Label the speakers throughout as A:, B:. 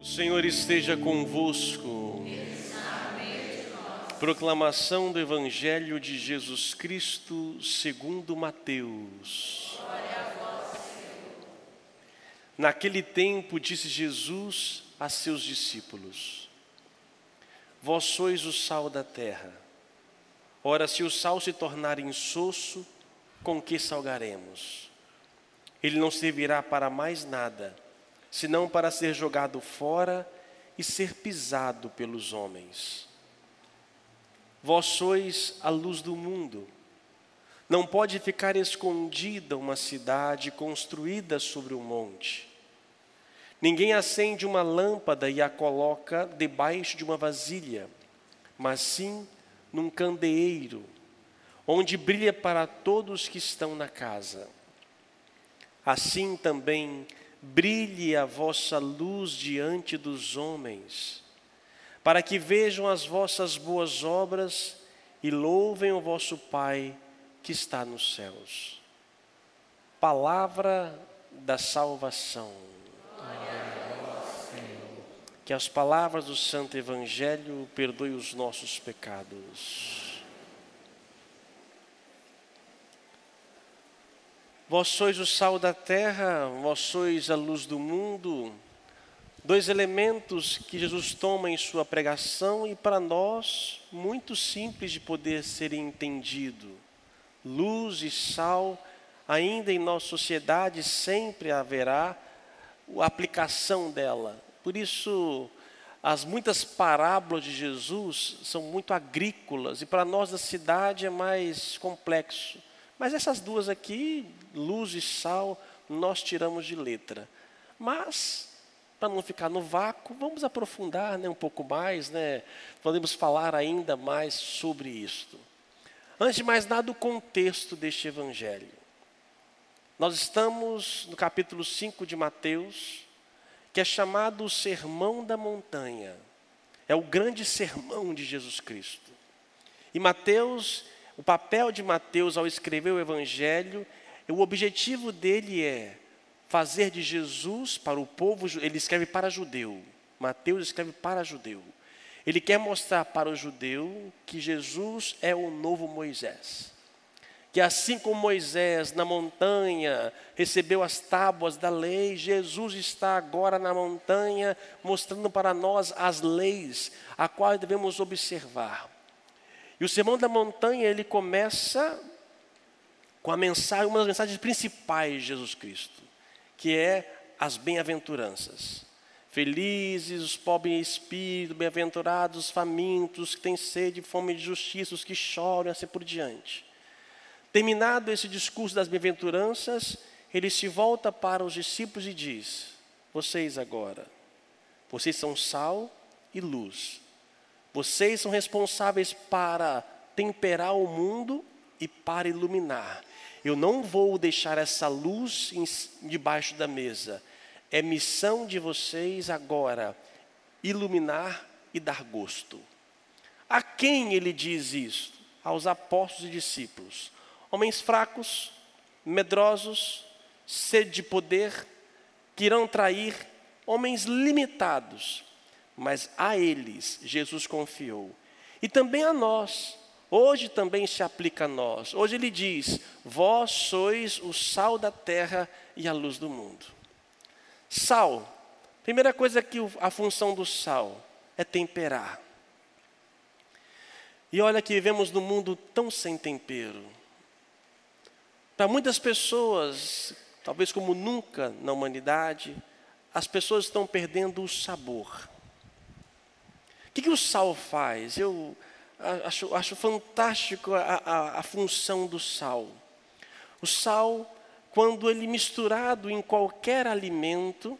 A: O Senhor esteja convosco. Proclamação do Evangelho de Jesus Cristo segundo Mateus. Naquele tempo disse Jesus a seus discípulos: Vós sois o sal da terra. Ora, se o sal se tornar insosso, com que salgaremos? Ele não servirá para mais nada senão para ser jogado fora e ser pisado pelos homens. Vós sois a luz do mundo. Não pode ficar escondida uma cidade construída sobre um monte. Ninguém acende uma lâmpada e a coloca debaixo de uma vasilha, mas sim num candeeiro, onde brilha para todos que estão na casa. Assim também brilhe a vossa luz diante dos homens, para que vejam as vossas boas obras e louvem o vosso Pai que está nos céus. Palavra da salvação. Que as palavras do Santo Evangelho perdoem os nossos pecados. Vós sois o sal da terra, vós sois a luz do mundo. Dois elementos que Jesus toma em sua pregação e para nós muito simples de poder ser entendido. Luz e sal, ainda em nossa sociedade sempre haverá a aplicação dela. Por isso, as muitas parábolas de Jesus são muito agrícolas e para nós da cidade é mais complexo. Mas essas duas aqui, luz e sal, nós tiramos de letra. Mas, para não ficar no vácuo, vamos aprofundar né, um pouco mais, né? podemos falar ainda mais sobre isto. Antes de mais nada, o contexto deste evangelho. Nós estamos no capítulo 5 de Mateus, que é chamado o Sermão da Montanha. É o grande sermão de Jesus Cristo. E Mateus o papel de Mateus ao escrever o Evangelho, o objetivo dele é fazer de Jesus para o povo, ele escreve para judeu. Mateus escreve para judeu. Ele quer mostrar para o judeu que Jesus é o novo Moisés. Que assim como Moisés na montanha recebeu as tábuas da lei, Jesus está agora na montanha mostrando para nós as leis a quais devemos observar. E o Sermão da Montanha, ele começa com a mensagem, uma das mensagens principais de Jesus Cristo, que é as bem-aventuranças. Felizes os pobres em espírito, bem-aventurados os famintos, que têm sede e fome de justiça, os que choram, assim por diante. Terminado esse discurso das bem-aventuranças, ele se volta para os discípulos e diz: Vocês agora, vocês são sal e luz. Vocês são responsáveis para temperar o mundo e para iluminar. Eu não vou deixar essa luz debaixo da mesa. É missão de vocês agora iluminar e dar gosto. A quem ele diz isso? Aos apóstolos e discípulos. Homens fracos, medrosos, sede de poder, que irão trair, homens limitados, mas a eles Jesus confiou. E também a nós, hoje também se aplica a nós. Hoje ele diz: Vós sois o sal da terra e a luz do mundo. Sal, primeira coisa que a função do sal é temperar. E olha que vivemos num mundo tão sem tempero. Para muitas pessoas, talvez como nunca na humanidade, as pessoas estão perdendo o sabor que, que o sal faz? Eu acho, acho fantástico a, a, a função do sal. O sal, quando ele misturado em qualquer alimento,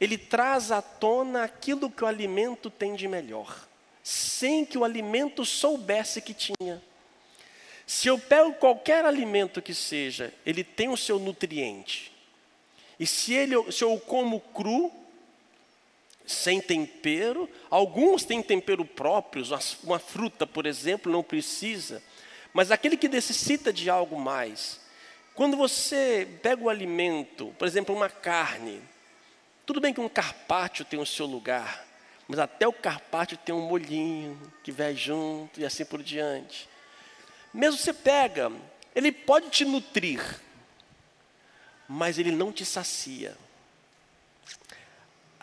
A: ele traz à tona aquilo que o alimento tem de melhor, sem que o alimento soubesse que tinha. Se eu pego qualquer alimento que seja, ele tem o seu nutriente. E se, ele, se eu o como cru, sem tempero, alguns têm tempero próprios, uma fruta, por exemplo, não precisa, mas aquele que necessita de algo mais. Quando você pega o alimento, por exemplo, uma carne, Tudo bem que um carpaccio tem o seu lugar, mas até o carpaccio tem um molhinho que vai junto e assim por diante. Mesmo você pega, ele pode te nutrir, mas ele não te sacia.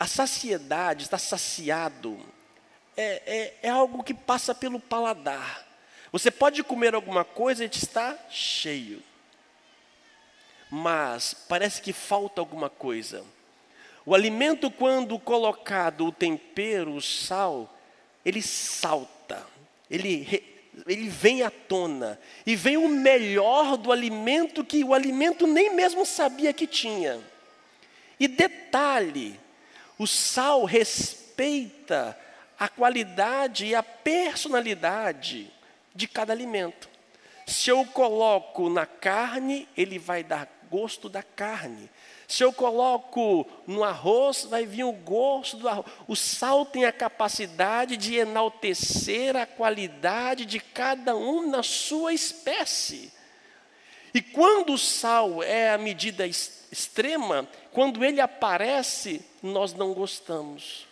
A: A saciedade, estar saciado, é, é, é algo que passa pelo paladar. Você pode comer alguma coisa e está cheio, mas parece que falta alguma coisa. O alimento, quando colocado o tempero, o sal, ele salta, ele, ele vem à tona, e vem o melhor do alimento que o alimento nem mesmo sabia que tinha. E detalhe, o sal respeita a qualidade e a personalidade de cada alimento. Se eu coloco na carne, ele vai dar gosto da carne. Se eu coloco no arroz, vai vir o gosto do arroz. O sal tem a capacidade de enaltecer a qualidade de cada um na sua espécie. E quando o sal é a medida extrema, quando ele aparece, nós não gostamos.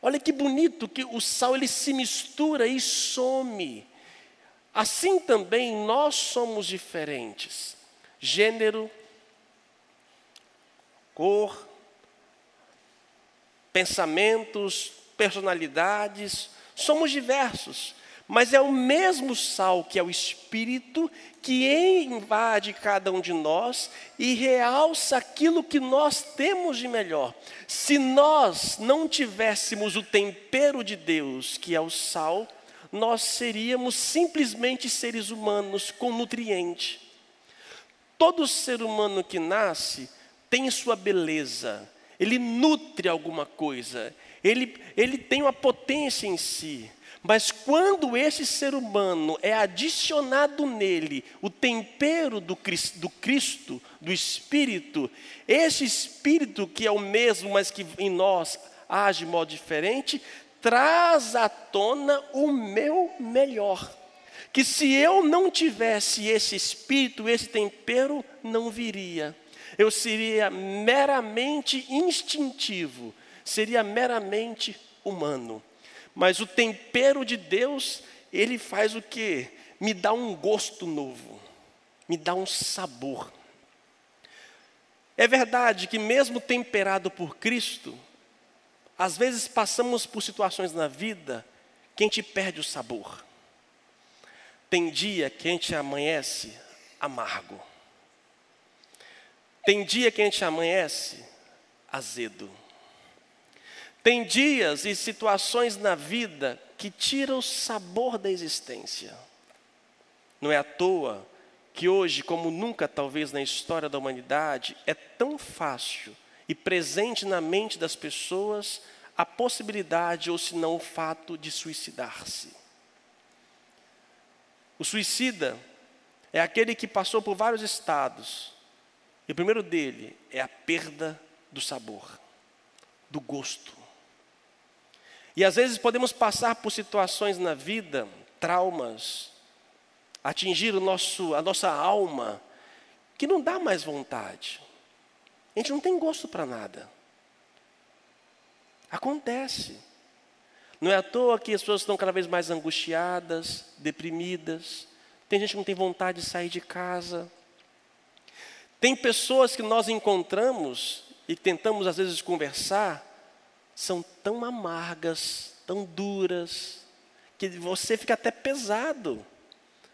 A: Olha que bonito que o sal ele se mistura e some. Assim também nós somos diferentes. Gênero, cor, pensamentos, personalidades, somos diversos, mas é o mesmo sal que é o Espírito que invade cada um de nós e realça aquilo que nós temos de melhor. Se nós não tivéssemos o tempero de Deus, que é o sal, nós seríamos simplesmente seres humanos com nutriente. Todo ser humano que nasce tem sua beleza, ele nutre alguma coisa, ele, ele tem uma potência em si. Mas quando esse ser humano é adicionado nele o tempero do Cristo, do, Espírito, esse Espírito que é o mesmo, mas que em nós age de modo diferente, traz à tona o meu melhor. Que se eu não tivesse esse Espírito, esse tempero, não viria eu seria meramente instintivo, seria meramente humano. Mas o tempero de Deus, ele faz o que? Me dá um gosto novo, me dá um sabor. É verdade que, mesmo temperado por Cristo, às vezes passamos por situações na vida que a gente perde o sabor. Tem dia que a gente amanhece amargo. Tem dia que a gente amanhece azedo. Tem dias e situações na vida que tiram o sabor da existência. Não é à toa que hoje, como nunca talvez na história da humanidade, é tão fácil e presente na mente das pessoas a possibilidade ou se não o fato de suicidar-se. O suicida é aquele que passou por vários estados, e o primeiro dele é a perda do sabor, do gosto. E às vezes podemos passar por situações na vida, traumas, atingir o nosso, a nossa alma, que não dá mais vontade. A gente não tem gosto para nada. Acontece. Não é à toa que as pessoas estão cada vez mais angustiadas, deprimidas. Tem gente que não tem vontade de sair de casa. Tem pessoas que nós encontramos e tentamos às vezes conversar, são tão amargas, tão duras, que você fica até pesado.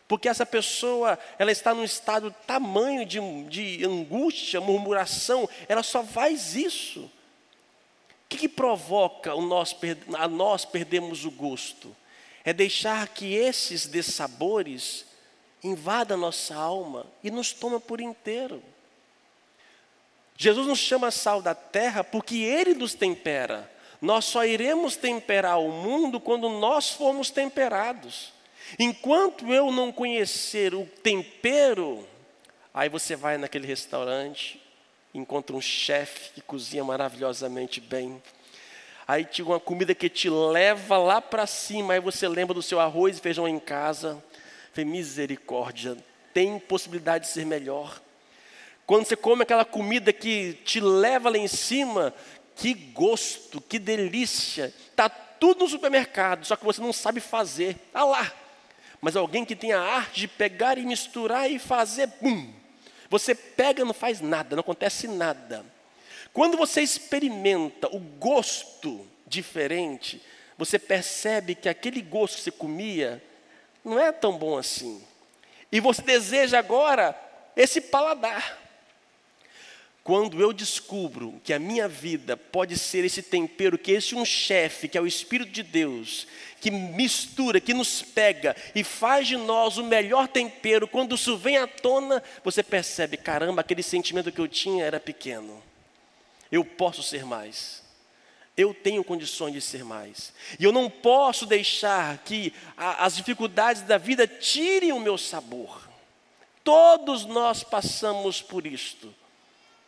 A: Porque essa pessoa, ela está num estado tamanho de, de angústia, murmuração, ela só faz isso. O que, que provoca o nós, a nós perdermos o gosto? É deixar que esses dessabores invadam a nossa alma e nos toma por inteiro. Jesus nos chama sal da terra porque Ele nos tempera. Nós só iremos temperar o mundo quando nós formos temperados. Enquanto eu não conhecer o tempero, aí você vai naquele restaurante, encontra um chefe que cozinha maravilhosamente bem. Aí tinha uma comida que te leva lá para cima, aí você lembra do seu arroz e feijão em casa. Falei, misericórdia, tem possibilidade de ser melhor. Quando você come aquela comida que te leva lá em cima, que gosto, que delícia. Está tudo no supermercado, só que você não sabe fazer. Está lá. Mas alguém que tem a arte de pegar e misturar e fazer, bum. Você pega não faz nada, não acontece nada. Quando você experimenta o gosto diferente, você percebe que aquele gosto que você comia não é tão bom assim. E você deseja agora esse paladar. Quando eu descubro que a minha vida pode ser esse tempero, que esse um chefe, que é o Espírito de Deus, que mistura, que nos pega e faz de nós o melhor tempero, quando isso vem à tona, você percebe, caramba, aquele sentimento que eu tinha era pequeno. Eu posso ser mais. Eu tenho condições de ser mais. E eu não posso deixar que a, as dificuldades da vida tirem o meu sabor. Todos nós passamos por isto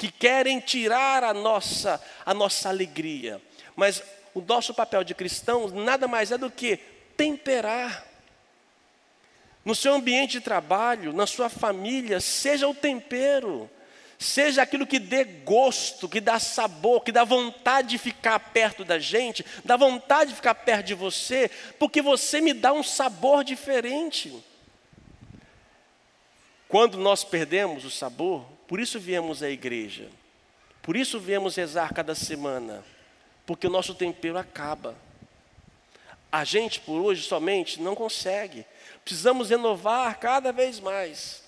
A: que querem tirar a nossa, a nossa alegria. Mas o nosso papel de cristãos nada mais é do que temperar. No seu ambiente de trabalho, na sua família, seja o tempero, seja aquilo que dê gosto, que dá sabor, que dá vontade de ficar perto da gente, dá vontade de ficar perto de você, porque você me dá um sabor diferente. Quando nós perdemos o sabor, por isso viemos à igreja. Por isso viemos rezar cada semana. Porque o nosso tempero acaba. A gente, por hoje somente, não consegue. Precisamos renovar cada vez mais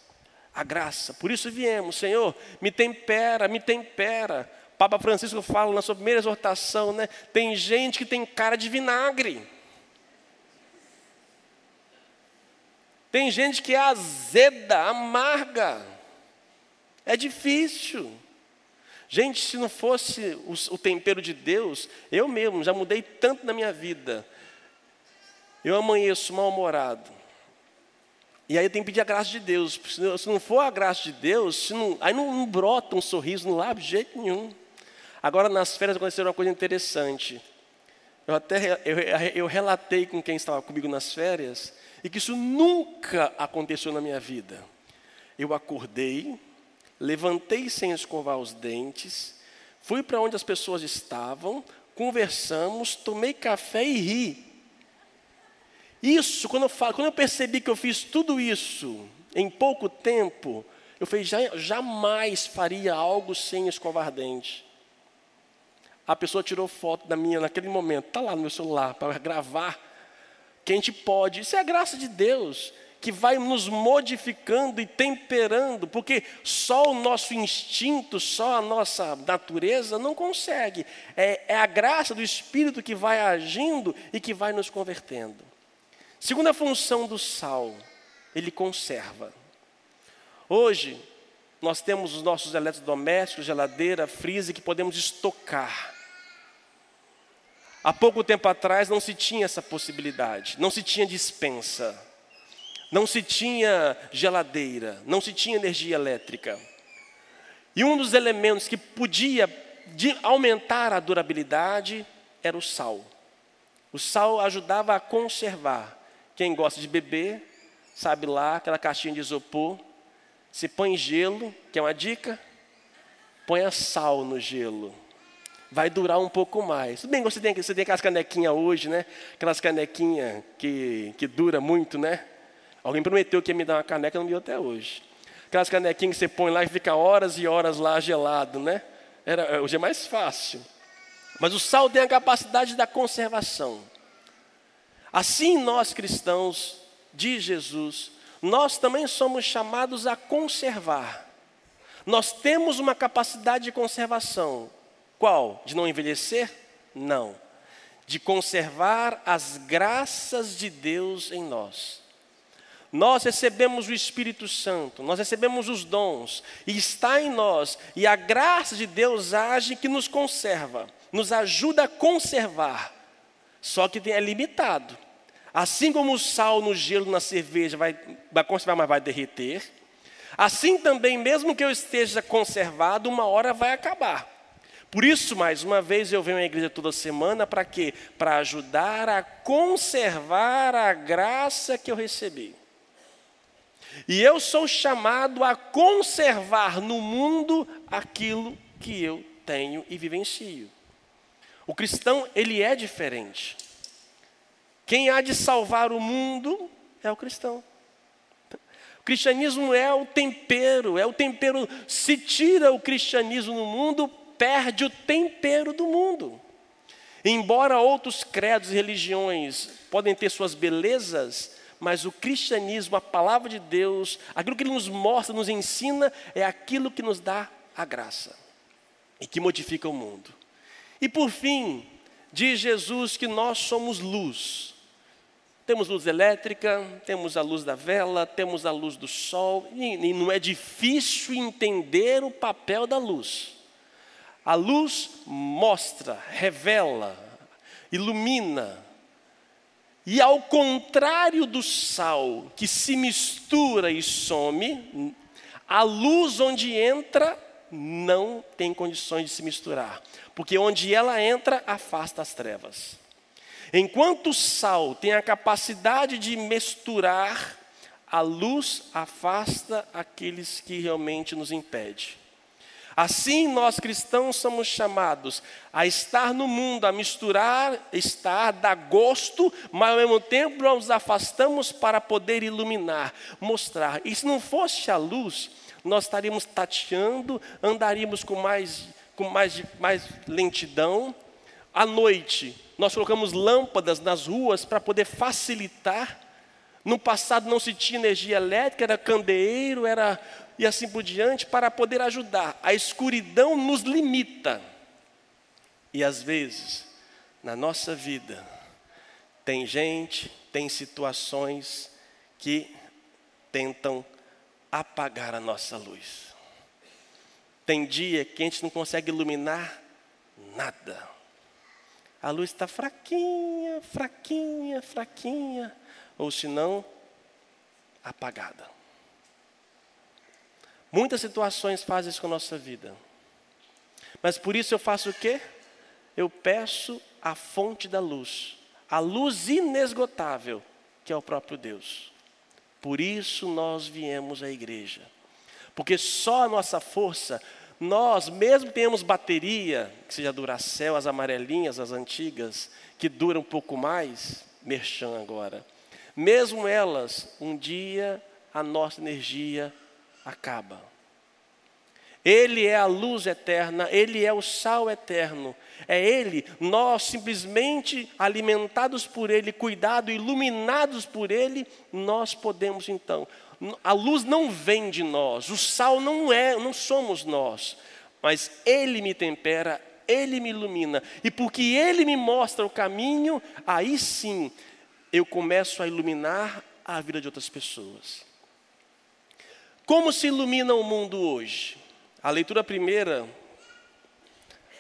A: a graça. Por isso viemos, Senhor, me tempera, me tempera. Papa Francisco fala na sua primeira exortação, né? Tem gente que tem cara de vinagre. Tem gente que é azeda, amarga. É difícil. Gente, se não fosse o, tempero de Deus, eu mesmo já mudei tanto na minha vida. Eu amanheço mal-humorado. E aí eu tenho que pedir a graça de Deus. Se não for a graça de Deus, não, aí não, não, brota um sorriso no lábio de jeito nenhum. Agora, nas férias, aconteceu uma coisa interessante. Eu até eu, eu relatei com quem estava comigo nas férias, e que isso nunca aconteceu na minha vida. Eu acordei, levantei sem escovar os dentes, fui para onde as pessoas estavam, conversamos, tomei café e ri. Isso, quando eu, falo, quando eu percebi que eu fiz tudo isso em pouco tempo, eu falei, já, jamais faria algo sem escovar dente. A pessoa tirou foto da minha naquele momento, está lá no meu celular, para gravar. Que a gente pode, isso é a graça de Deus que vai nos modificando e temperando, porque só o nosso instinto, só a nossa natureza não consegue. É, é a graça do Espírito que vai agindo e que vai nos convertendo. Segunda função do sal, ele conserva. Hoje, nós temos os nossos eletrodomésticos, geladeira, freezer, que podemos estocar. Há pouco tempo atrás não se tinha essa possibilidade, não se tinha dispensa não se tinha geladeira, não se tinha energia elétrica. E um dos elementos que podia aumentar a durabilidade era o sal. O sal ajudava a conservar. Quem gosta de beber, sabe lá, aquela caixinha de isopor, se põe gelo, que é uma dica, ponha sal no gelo. Vai durar um pouco mais. Tudo bem, você tem, você tem aquelas canequinhas hoje, né? Aquelas canequinhas que, que dura muito, né? Alguém prometeu que ia me dar uma caneca, não me deu até hoje. Aquelas canequinhas que você põe lá e fica horas e horas lá gelado, né? Era, hoje é mais fácil. Mas o sal tem a capacidade da conservação. Assim nós cristãos de Jesus, nós também somos chamados a conservar. Nós temos uma capacidade de conservação. Qual? De não envelhecer? Não. De conservar as graças de Deus em nós. Nós recebemos o Espírito Santo, nós recebemos os dons, e está em nós, e a graça de Deus age que nos conserva, nos ajuda a conservar, só que é limitado. Assim como o sal no gelo, na cerveja, vai, vai conservar, mas vai derreter, assim também, mesmo que eu esteja conservado, uma hora vai acabar. Por isso, mais uma vez, eu venho à igreja toda semana para quê? Para ajudar a conservar a graça que eu recebi. E eu sou chamado a conservar no mundo aquilo que eu tenho e vivencio. O cristão, ele é diferente. Quem há de salvar o mundo é o cristão. O cristianismo é o tempero, é o tempero. Se tira o cristianismo no mundo, perde o tempero do mundo. Embora outros credos e religiões podem ter suas belezas, mas o cristianismo, a palavra de Deus, aquilo que ele nos mostra, nos ensina, é aquilo que nos dá a graça e que modifica o mundo. E por fim, diz Jesus que nós somos luz. Temos luz elétrica, temos a luz da vela, temos a luz do sol, e não é difícil entender o papel da luz. A luz mostra, revela, ilumina, e ao contrário do sal, que se mistura e some, a luz onde entra não tem condições de se misturar, porque onde ela entra, afasta as trevas. Enquanto o sal tem a capacidade de misturar, a luz afasta aqueles que realmente nos impede. Assim, nós cristãos somos chamados a estar no mundo, a misturar, estar, dar gosto, mas ao mesmo tempo nós nos afastamos para poder iluminar, mostrar. E se não fosse a luz, nós estaríamos tateando, andaríamos com mais, com mais, mais lentidão. À noite, nós colocamos lâmpadas nas ruas para poder facilitar. No passado não se tinha energia elétrica, era candeeiro, era e assim por diante, para poder ajudar. A escuridão nos limita. E às vezes, na nossa vida, tem gente, tem situações que tentam apagar a nossa luz. Tem dia que a gente não consegue iluminar nada. A luz está fraquinha, fraquinha, fraquinha, ou se não, apagada. Muitas situações fazem isso com a nossa vida. Mas por isso eu faço o quê? Eu peço a fonte da luz, a luz inesgotável, que é o próprio Deus. Por isso nós viemos à igreja. Porque só a nossa força, nós, mesmo tenhamos bateria, que seja Duracell, as amarelinhas, as antigas, que duram um pouco mais, merchan agora. Mesmo elas, um dia a nossa energia acaba. Ele é a luz eterna, Ele é o sal eterno. É Ele, nós simplesmente alimentados por Ele, cuidados, iluminados por Ele, nós podemos então. A luz não vem de nós, o sal não é, não somos nós, mas Ele me tempera, Ele me ilumina, e porque Ele me mostra o caminho, aí sim eu começo a iluminar a vida de outras pessoas. Como se ilumina o mundo hoje? A leitura primeira,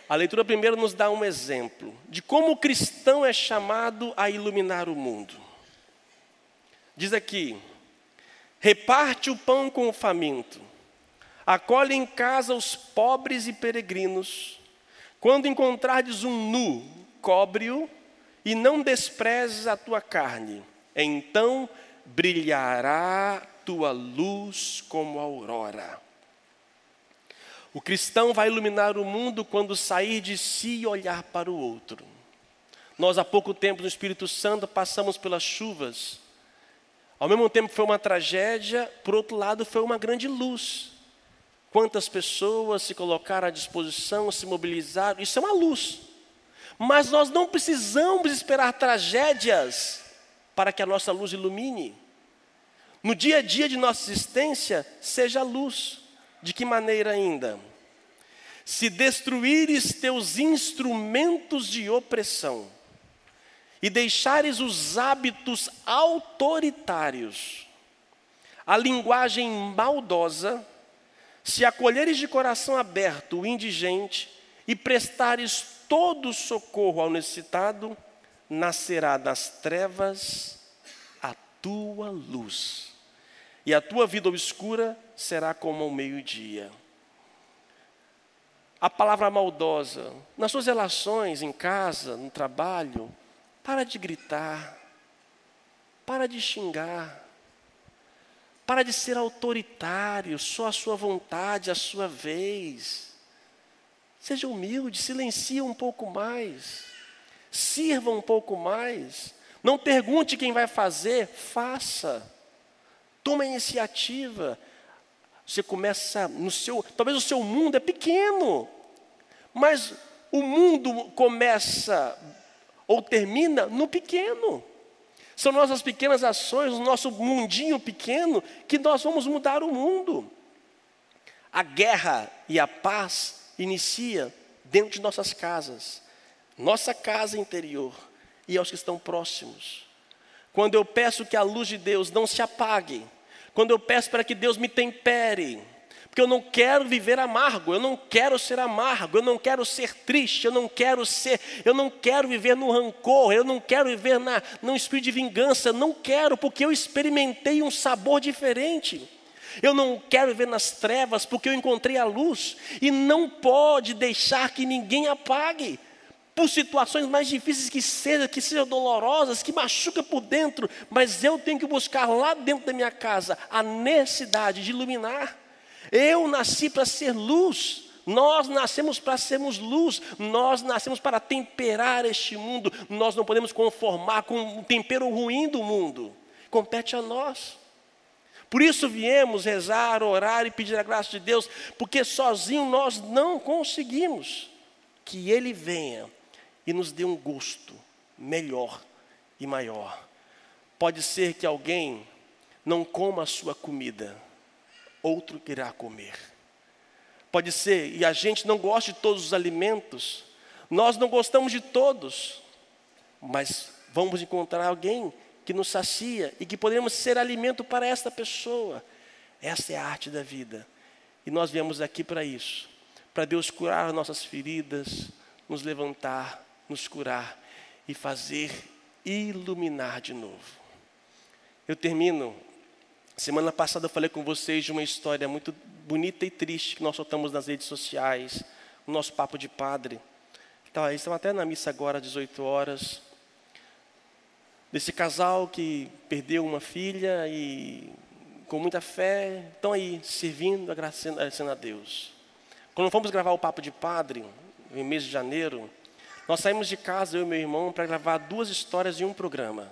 A: a leitura primeira nos dá um exemplo de como o cristão é chamado a iluminar o mundo. Diz aqui: reparte o pão com o faminto, acolhe em casa os pobres e peregrinos. Quando encontrardes um nu, cobre-o e não desprezes a tua carne. Então brilhará tua luz como a aurora. O cristão vai iluminar o mundo quando sair de si e olhar para o outro. Nós, há pouco tempo, no Espírito Santo, passamos pelas chuvas. Ao mesmo tempo foi uma tragédia, por outro lado, foi uma grande luz. Quantas pessoas se colocaram à disposição, se mobilizaram, isso é uma luz. Mas nós não precisamos esperar tragédias para que a nossa luz ilumine. No dia a dia de nossa existência, seja luz. De que maneira ainda? Se destruíres teus instrumentos de opressão e deixares os hábitos autoritários, a linguagem maldosa, se acolheres de coração aberto o indigente e prestares todo socorro ao necessitado, nascerá das trevas a tua luz e a tua vida obscura será como ao meio-dia. A palavra maldosa, nas suas relações, em casa, no trabalho, para de gritar, para de xingar, para de ser autoritário, só a sua vontade, a sua vez. Seja humilde, silencie um pouco mais. Sirva um pouco mais. Não pergunte quem vai fazer, faça. Toma iniciativa. Você começa no seu, talvez o seu mundo é pequeno, mas o mundo começa ou termina no pequeno. São nossas pequenas ações, o nosso mundinho pequeno, que nós vamos mudar o mundo. A guerra e a paz inicia dentro de nossas casas, nossa casa interior e aos que estão próximos. Quando eu peço que a luz de Deus não se apague, quando eu peço para que Deus me tempere, porque eu não quero viver amargo, eu não quero ser amargo, eu não quero ser triste, eu não quero ser, eu não quero viver no rancor, eu não quero viver na, num espírito de vingança, não quero, porque eu experimentei um sabor diferente. Eu não quero viver nas trevas, porque eu encontrei a luz, e não pode deixar que ninguém apague por situações mais difíceis que sejam, que sejam dolorosas, que machucam por dentro, mas eu tenho que buscar lá dentro da minha casa a necessidade de iluminar. Eu nasci para ser luz. Nós nascemos para sermos luz, nós nascemos para temperar este mundo, nós não podemos conformar com o tempero ruim do mundo, compete a nós. Por isso viemos rezar, orar e pedir a graça de Deus, porque sozinho nós não conseguimos. Que Ele venha e nos dê um gosto melhor e maior. Pode ser que alguém não coma a sua comida, outro irá comer. Pode ser, e a gente não gosta de todos os alimentos, nós não gostamos de todos, mas vamos encontrar alguém que nos sacia e que podemos ser alimento para esta pessoa. Essa é a arte da vida. E nós viemos aqui para isso, para Deus curar nossas feridas, nos levantar, nos curar e fazer iluminar de novo. Eu termino Semana passada eu falei com vocês de uma história muito bonita e triste que nós soltamos nas redes sociais, o nosso papo de padre. Então, eles estão até na missa agora, às 18 horas. Desse casal que perdeu uma filha e com muita fé estão aí servindo, agradecendo a Deus. Quando fomos gravar o papo de padre, em mês de janeiro, nós saímos de casa, eu e meu irmão, para gravar duas histórias em um programa.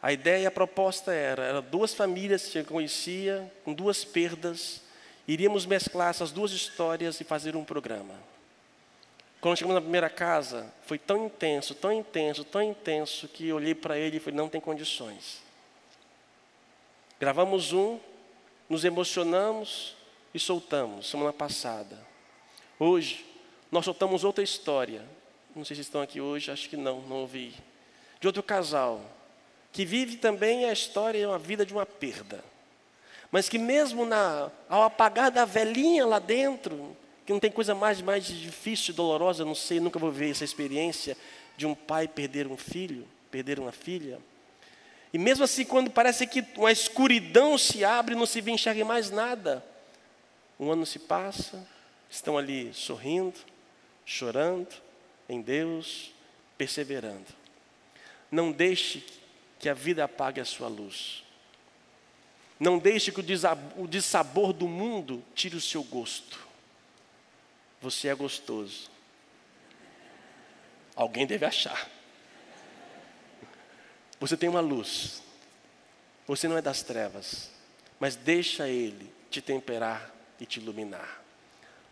A: A ideia e a proposta era, era duas famílias que eu conhecia, com duas perdas, iríamos mesclar essas duas histórias e fazer um programa. Quando chegamos na primeira casa, foi tão intenso, tão intenso, tão intenso, que eu olhei para ele e falei, não tem condições. Gravamos um, nos emocionamos e soltamos, semana passada. Hoje, nós soltamos outra história. Não sei se estão aqui hoje, acho que não, não ouvi. De outro casal, que vive também a história, uma vida de uma perda. Mas que mesmo na, ao apagar da velhinha lá dentro, que não tem coisa mais, mais difícil e dolorosa, não sei, nunca vou ver essa experiência de um pai perder um filho, perder uma filha. E mesmo assim, quando parece que uma escuridão se abre, não se vê enxergar mais nada. Um ano se passa, estão ali sorrindo, chorando em Deus, perseverando. Não deixe que a vida apague a sua luz. Não deixe que o dissabor do mundo tire o seu gosto. Você é gostoso. Alguém deve achar. Você tem uma luz. Você não é das trevas, mas deixa Ele te temperar e te iluminar.